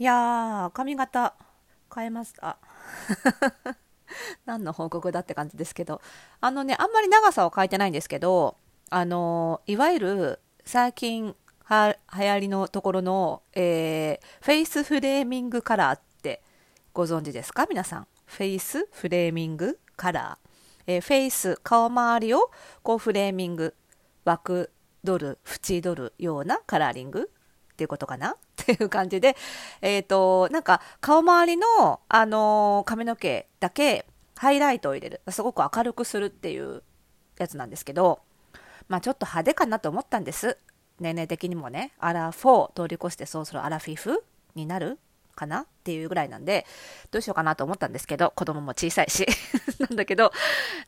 いやー、髪型変えました。何の報告だって感じですけど。あのね、あんまり長さは変えてないんですけど、あのいわゆる最近は流行りのところの、えー face framing color ってご存知ですか？皆さん。 face framing color。えー face、顔周りをこう framing、枠取る、縁取るようなカラーリングっていうことかな？っていう感じで、えっ、と、なんか顔周りの、あのー髪の毛だけハイライトを入れる。すごく明るくするっていうやつなんですけど、まあちょっと派手かなと思ったんです。年齢的にもね、アラフォー通り越してそろそろアラフィフになるかなっていうぐらいなんで、どうしようかなと思ったんですけど、子供も小さいし。なんだけど、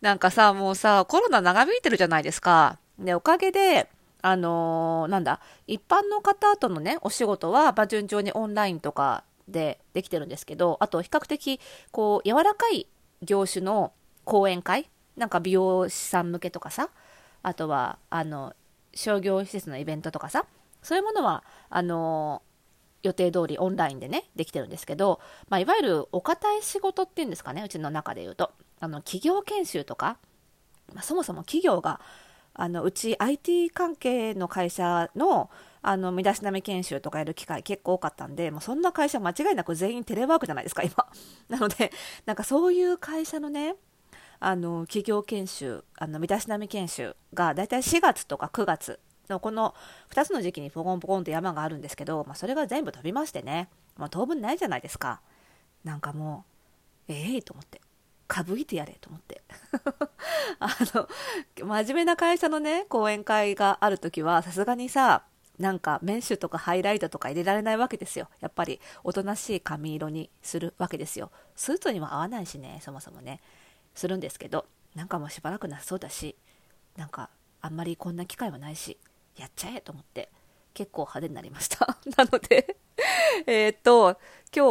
なんかさ、もうさ、コロナ長引いてるじゃないですか。で、おかげで、あのーなんだ、一般の方とのね、お仕事は、まあ、順調にオンラインとかでできてるんですけど、あと、比較的、こう、柔らかい業種の講演会なんか美容師さん向けとかさ、あとは、あの、商業施設のイベントとかさ、そういうものは、あの予定通りオンラインでね、できてるんですけど、まあ、いわゆるお堅い仕事っていうんですかね、うちの中で言うと。あの、企業研修とか、まあ、そもそも企業が、あの、うち IT 関係の会社の、あの、身だしなみ研修とかやる機会結構多かったんで、もうそんな会社間違いなく全員テレワークじゃないですか、今。なので、なんかそういう会社のね、あの企業研修あの身だしなみ研修がだいたい4月とか9月のこの2つの時期にポコンポコンと山があるんですけど、まあ、それが全部飛びましてね、まあ、当分ないじゃないですかなんかもうええと思ってかぶいてやれと思って あの真面目な会社のね講演会がある時はさすがにさなんかメッシュとかハイライトとか入れられないわけですよ。やっぱりおとなしい髪色にするわけですよ。スーツにも合わないしねそもそもね。するんですけどなんかもうしばらくなさそうだしなんかあんまりこんな機会はないしやっちゃえと思って結構派手になりました。なのでえっと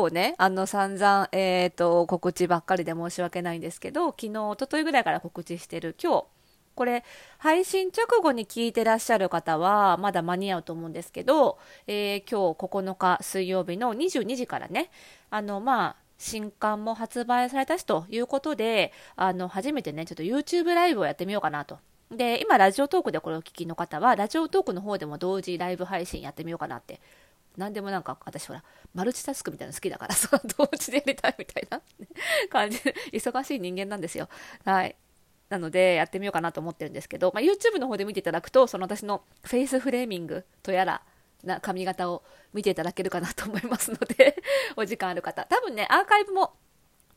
今日ねあの散々えーと告知ばっかりで申し訳ないんですけど昨日一昨日ぐらいから告知してる今日これ配信直後に聞いてらっしゃる方はまだ間に合うと思うんですけど、えー今日9日水曜日の22時からねあのまあ新刊も発売されたしということで、あの、初めてね、ちょっと YouTube ライブをやってみようかなと。で、今、ラジオトークでこれをお聞きの方は、ラジオトークの方でも同時ライブ配信やってみようかなって。何でもなんか、私ほら、マルチタスクみたいなの好きだから、その同時でやりたいみたいな 感じで、忙しい人間なんですよ。はい。なので、やってみようかなと思ってるんですけど、まあ、YouTube の方で見ていただくと、その私のフェイスフレーミングとやら、な髪型を見ていただけるかなと思いますので お時間ある方多分ねアーカイブも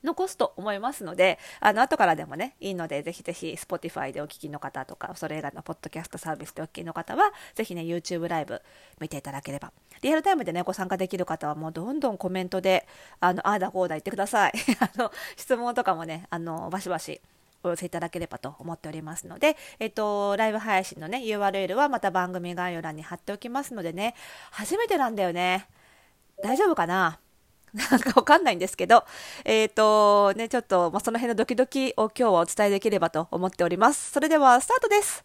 残すと思いますので、あの、後からでもね、いいので、ぜひぜひ、Spotify でお聞きの方とか、それ以外のポッドキャストサービスでお聞きの方は、ぜひね、YouTube ライブ見ていただければ。リアルタイムでね、ご参加できる方は、もうどんどんコメントで、あの、ああだこうだ言ってください。あの、質問とかもね、あの、バシバシお寄せいただければと思っておりますので、えっと、ライブ配信のね、URL はまた番組概要欄に貼っておきますのでね、初めてなんだよね。大丈夫かな？なんかわかんないんですけど、えっ、と、ね、ちょっと、まあ、その辺のドキドキを今日はお伝えできればと思っております。それでは、スタートです。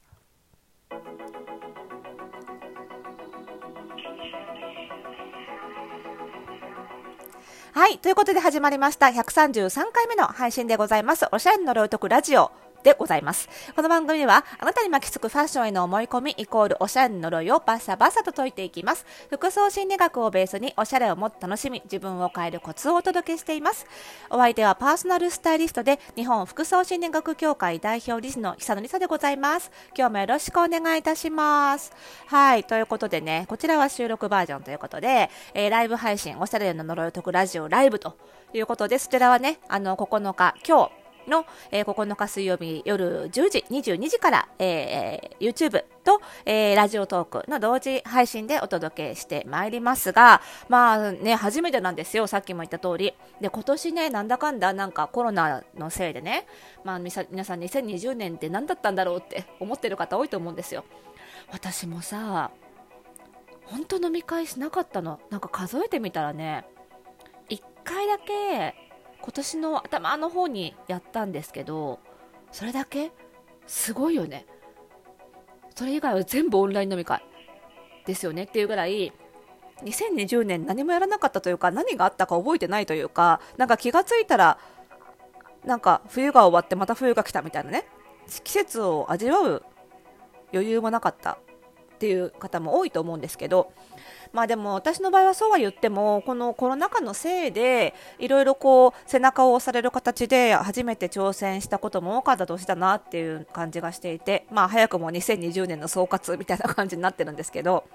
はい。ということで始まりました。133回目の配信でございます。おしゃれの呪い解くラジオでございます。この番組では、あなたに巻きつくファッションへの思い込みイコールおしゃれの呪いをバッサバッサと解いていきます。服装心理学をベースにおしゃれをもっと楽しみ、自分を変えるコツをお届けしています。お相手はパーソナルスタイリストで、日本服装心理学協会代表理事の久野里沙でございます。今日もよろしくお願いいたします。はい。ということでね、こちらは収録バージョンということで、えーライブ配信、おしゃれの呪いを解くラジオライブということで、そちらはね、あの、9日、今日、の、えー9日水曜日夜10時、22時から、えー YouTube と、えーラジオトークの同時配信でお届けしてまいりますが、まあね、初めてなんですよ、さっきも言った通り。で、今年ね、なんだかんだなんかコロナのせいでね、まあ皆さん2020年って何だったんだろうって思ってる方多いと思うんですよ。私もさ、本当飲み会しなかったの。なんか数えてみたらね、1回だけ今年の頭の方にやったんですけどそれだけ？すごいよね。それ以外は全部オンライン飲み会ですよね。っていうぐらい2020年何もやらなかったというか何があったか覚えてないというかなんか気がついたらなんか冬が終わってまた冬が来たみたいなね。季節を味わう余裕もなかったっていう方も多いと思うんですけどまあでも私の場合はそうは言ってもこのコロナ禍のせいでいろいろこう背中を押される形で初めて挑戦したことも多かった年だなっていう感じがしていてまあ早くも2020年の総括みたいな感じになってるんですけど。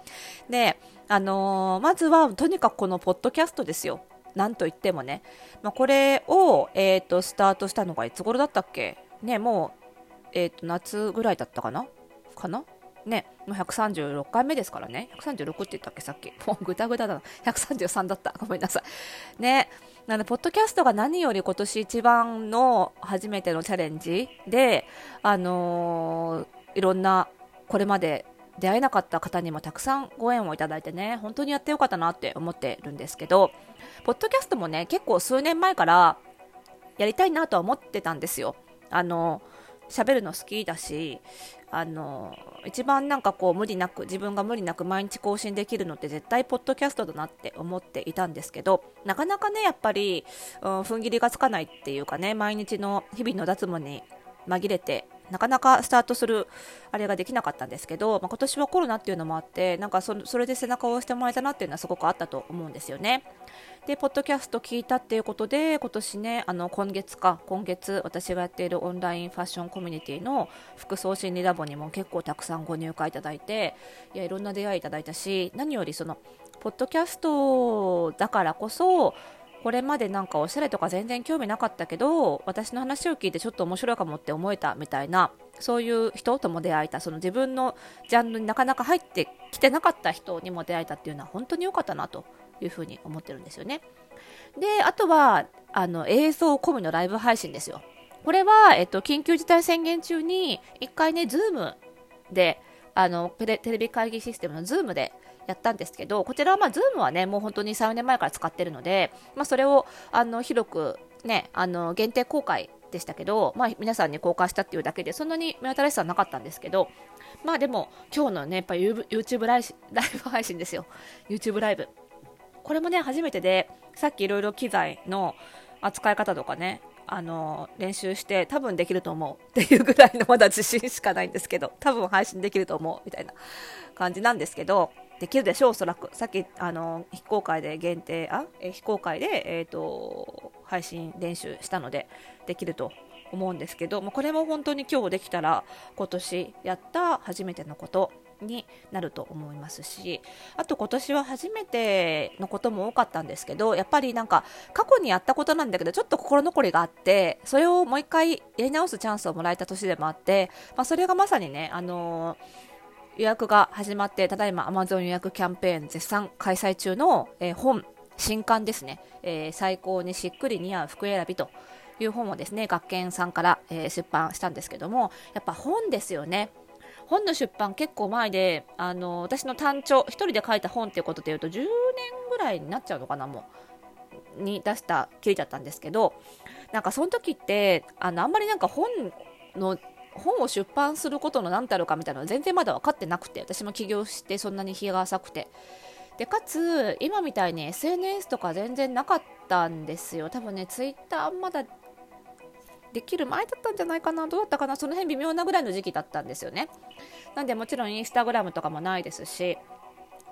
であのー、まずはとにかくこのポッドキャストですよ。なんといってもね、まあ、これを、えーと、スタートしたのがいつ頃だったっけ？ねもう、えーと夏ぐらいだったかな？かな？ね、もう136回目ですからね。136って言ったっけ、さっき。もうぐだぐだだな。133だった。ごめんなさい。ね。なので、ポッドキャストが何より今年一番の初めてのチャレンジで、あのー、いろんな、これまで出会えなかった方にもたくさんご縁をいただいてね、本当にやってよかったなって思ってるんですけど、ポッドキャストもね、結構数年前からやりたいなとは思ってたんですよ。あのー喋るの好きだしあの一番なんかこう無理なく自分が無理なく毎日更新できるのって絶対ポッドキャストだなって思っていたんですけどなかなかねやっぱり、うん、踏ん切りがつかないっていうかね毎日の日々の脱毛に紛れてなかなかスタートするあれができなかったんですけど、まあ、今年はコロナっていうのもあってなんかそれで背中を押してもらえたなっていうのはすごくあったと思うんですよね。でポッドキャスト聞いたっていうことで今年ねあの今月か今月私がやっているオンラインファッションコミュニティの服装心理ラボにも結構たくさんご入会いただいていやいろんな出会いいただいたし何よりそのポッドキャストだからこそこれまでなんかおしゃれとか全然興味なかったけど私の話を聞いてちょっと面白いかもって思えたみたいなそういう人とも出会えたその自分のジャンルになかなか入ってきてなかった人にも出会えたっていうのは本当に良かったなというふうに思ってるんですよね。であとはあの映像込みのライブ配信ですよ。これは、えっと、緊急事態宣言中に1回ね、Zoom であのテレビ会議システムの Zoom でやったんですけど、こちらはまあ Zoom はね、もう本当に3、4年前から使ってるので、まあ、それをあの広くね、あの限定公開でしたけど、まあ、皆さんに公開したっていうだけで、そんなに目新しさはなかったんですけど、まあでも、今日のね、やっぱ YouTube ライブ配信ですよ。YouTube ライブ。これもね、初めてで、さっきいろいろ機材の扱い方とかね、あの練習して多分できると思うっていうぐらいのまだ自信しかないんですけど多分配信できると思うみたいな感じなんですけどできるでしょう、おそらく。さっき、あの、非公開で限定、あ？え非公開で、えっ、ー、と、配信練習したので、できると思うんですけど、もこれも本当に今日できたら、今年やった初めてのことになると思いますし、あと今年は初めてのことも多かったんですけど、やっぱりなんか、過去にやったことなんだけど、ちょっと心残りがあって、それをもう一回やり直すチャンスをもらえた年でもあって、まあ、それがまさにね、あのー予約が始まって、ただいま Amazon 予約キャンペーン絶賛開催中の、えー、本、新刊ですね、えー、最高にしっくり似合う服選びという本をですね、学研さんから、えー、出版したんですけども、やっぱ本ですよね。本の出版結構前で、あの私の単調、1人で書いた本っていうことでいうと、10年ぐらいになっちゃうのかな、もう。に出したきりだったんですけど、なんかその時って、あのあんまりなんか本の本を出版することの何たるかみたいなのは全然まだ分かってなくて私も起業してそんなに日が浅くて。でかつ今みたいに SNS とか全然なかったんですよ。多分ねツイッターまだできる前だったんじゃないかなどうだったかなその辺微妙なぐらいの時期だったんですよね。なんでもちろんインスタグラムとかもないですし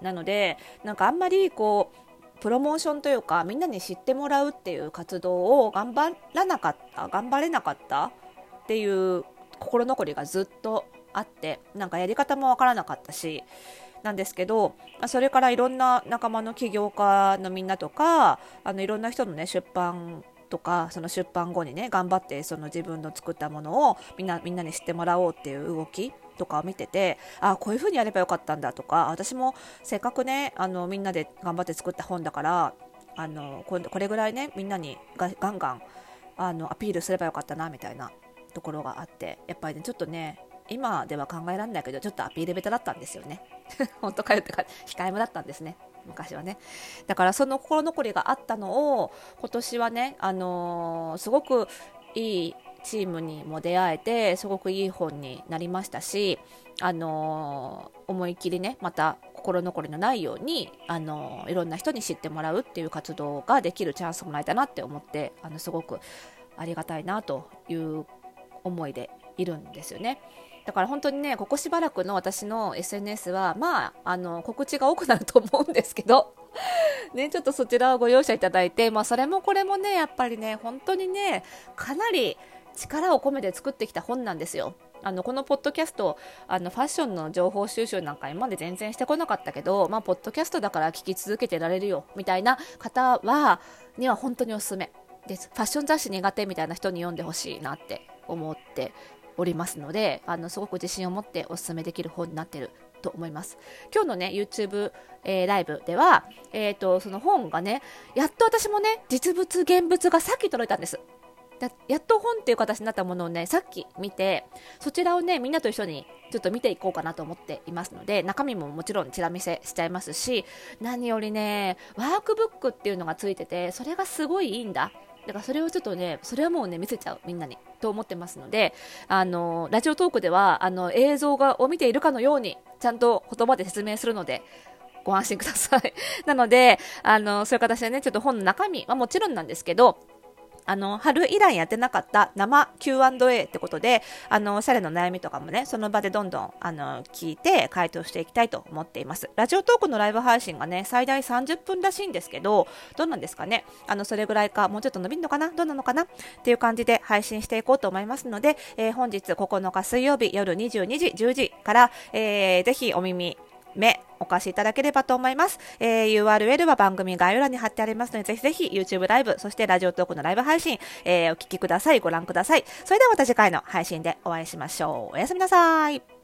なのでなんかあんまりこうプロモーションというかみんなに知ってもらうっていう活動を頑張らなかった頑張れなかったっていう心残りがずっとあってなんかやり方もわからなかったしなんですけどそれからいろんな仲間の起業家のみんなとかあのいろんな人のね出版とかその出版後にね頑張ってその自分の作ったものをみんなみんなに知ってもらおうっていう動きとかを見ててあこういう風にやればよかったんだとか私もせっかくねあのみんなで頑張って作った本だからあのこれぐらいねみんなにがガンガンあのアピールすればよかったなみたいなところがあってやっぱりねちょっとね今では考えられないけどちょっとアピールベタだったんですよね。本当かよってか控えめだったんですね。昔はね。だからその心残りがあったのを今年はねあのー、すごくいいチームにも出会えてすごくいい本になりましたしあのー、思いっきりねまた心残りのないようにあのいろんな人に知ってもらうっていう活動ができるチャンスもらえたなって思ってあのすごくありがたいなという思いでいるんですよね。だから本当にね、ここしばらくの私の SNS は、まあ、あの、告知が多くなると思うんですけど、ね、ちょっとそちらをご容赦いただいて、まあ、それもこれもね、やっぱりね、本当にね、かなり力を込めて作ってきた本なんですよ。あのこのポッドキャストあのファッションの情報収集なんか今まで全然してこなかったけど、まあ、ポッドキャストだから聞き続けてられるよみたいな方はには本当におすすめですファッション雑誌苦手みたいな人に読んでほしいなって思っておりますのであのすごく自信を持っておすすめできる本になっていると思います今日のね YouTube、えー、ライブでは、えーとその本がねやっと私もね実物現物がさっき届いたんですやっと本っていう形になったものをね、さっき見て、そちらをね、みんなと一緒にちょっと見ていこうかなと思っていますので、中身ももちろんチラ見せしちゃいますし、何よりね、ワークブックっていうのがついてて、それがすごいいいんだ。だからそれをちょっとね、それはもうね、見せちゃう、みんなに。と思ってますので、あの、ラジオトークでは、あの、映像がを見ているかのように、ちゃんと言葉で説明するので、ご安心ください。なので、あの、そういう形でね、ちょっと本の中身はもちろんなんですけど、あの、春以来やってなかった生 Q&A ってことで、あの、おしゃれの悩みとかもね、その場でどんどん、あの、聞いて回答していきたいと思っています。ラジオトークのライブ配信がね、最大30分らしいんですけど、どうなんですかね？あの、それぐらいか、もうちょっと伸びるのかな？どうなのかな？っていう感じで配信していこうと思いますので、えー、本日9日水曜日夜22時、10時から、えー、ぜひお耳目お貸しいただければと思います。えー、URL は番組概要欄に貼ってありますので、ぜひぜひ YouTube ライブ、そしてラジオトークのライブ配信、えー、お聞きください。ご覧ください。それではまた次回の配信でお会いしましょう。おやすみなさい。